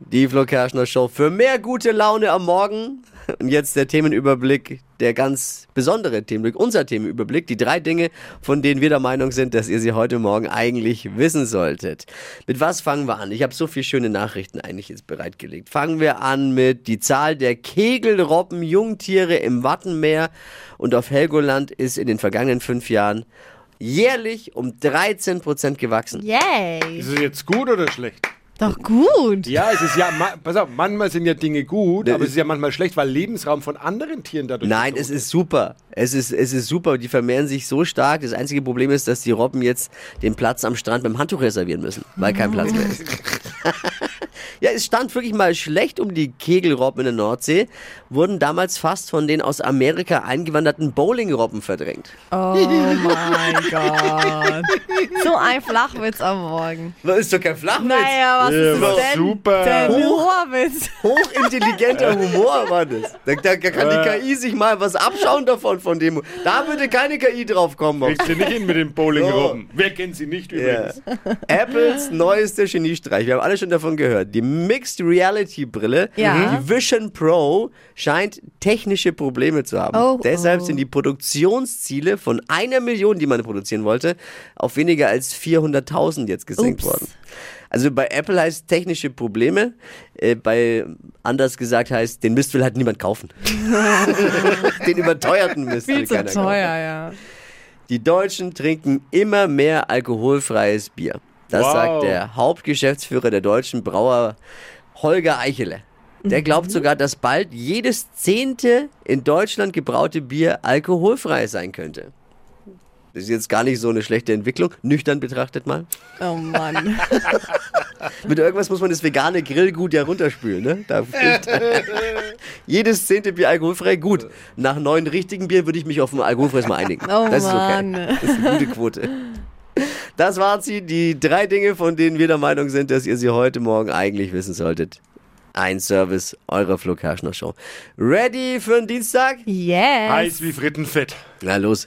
Die Flo Kerschner Show für mehr gute Laune am Morgen. Und jetzt der Themenüberblick, der ganz besondere Themenüberblick, unser Themenüberblick. Die drei Dinge, von denen wir der Meinung sind, dass ihr sie heute Morgen eigentlich wissen solltet. Mit was fangen wir an? Ich habe so viele schöne Nachrichten eigentlich jetzt bereitgelegt. Fangen wir an mit die Zahl der Kegelrobben, Jungtiere im Wattenmeer und auf Helgoland ist in den vergangenen fünf Jahren jährlich um 13 Prozent gewachsen. Yay. Ist es jetzt gut oder schlecht? Doch gut. Ja, es ist ja, pass auf, manchmal sind ja Dinge gut, aber es ist ja manchmal schlecht, weil Lebensraum von anderen Tieren dadurch. Nein, es ist super. Es ist, es ist super. Die vermehren sich so stark. Das einzige Problem ist, dass die Robben jetzt den Platz am Strand beim Handtuch reservieren müssen, weil kein Platz mehr ist. ja, es stand wirklich mal schlecht um die Kegelrobben in der Nordsee, wurden damals fast von den aus Amerika eingewanderten Bowlingrobben verdrängt. Oh mein Gott. So ein Flachwitz am Morgen. Das ist doch kein Flachwitz. Naja, was Ja, ist war das denn? super. Der Hoch- Horwitz. Hochintelligenter Humor war das. Da, da kann die KI sich mal was abschauen davon, von dem. Da würde keine KI drauf kommen. Kriegst du nicht hin mit den Bowlingrobben. Wer kennt sie nicht Ja. übrigens? Apples neueste Geniestreich. Wir haben alle schon davon gehört. Die Mixed Reality Brille, Ja. die Vision Pro, scheint technische Probleme zu haben. Oh, Deshalb oh. sind die Produktionsziele von einer Million, die man produzieren wollte, auf weniger als 400.000 jetzt gesenkt Ups. worden. Also bei Apple heißt technische Probleme, äh, bei anders gesagt heißt, den Mist will halt niemand kaufen. den überteuerten Mist will Viel zu keiner kaufen. teuer, ja. Die Deutschen trinken immer mehr alkoholfreies Bier. Das Wow. sagt der Hauptgeschäftsführer der deutschen Brauer Holger Eichele. Der glaubt sogar, dass bald jedes zehnte in Deutschland gebraute Bier alkoholfrei sein könnte. Das ist jetzt gar nicht so eine schlechte Entwicklung, nüchtern betrachtet mal. Oh Mann. Mit irgendwas muss man das vegane Grillgut ja runterspülen, ne? Da Jedes zehnte Bier alkoholfrei, gut. Nach neun richtigen Bier würde ich mich auf ein alkoholfreies mal einigen. Oh das ist okay. Mann. Das ist eine gute Quote. Das waren sie, die drei Dinge, von denen wir der Meinung sind, dass ihr sie heute Morgen eigentlich wissen solltet. Ein Service eurer Flo Kerschner Show. Ready für den Dienstag? Yes. Heiß wie Frittenfett. Na los.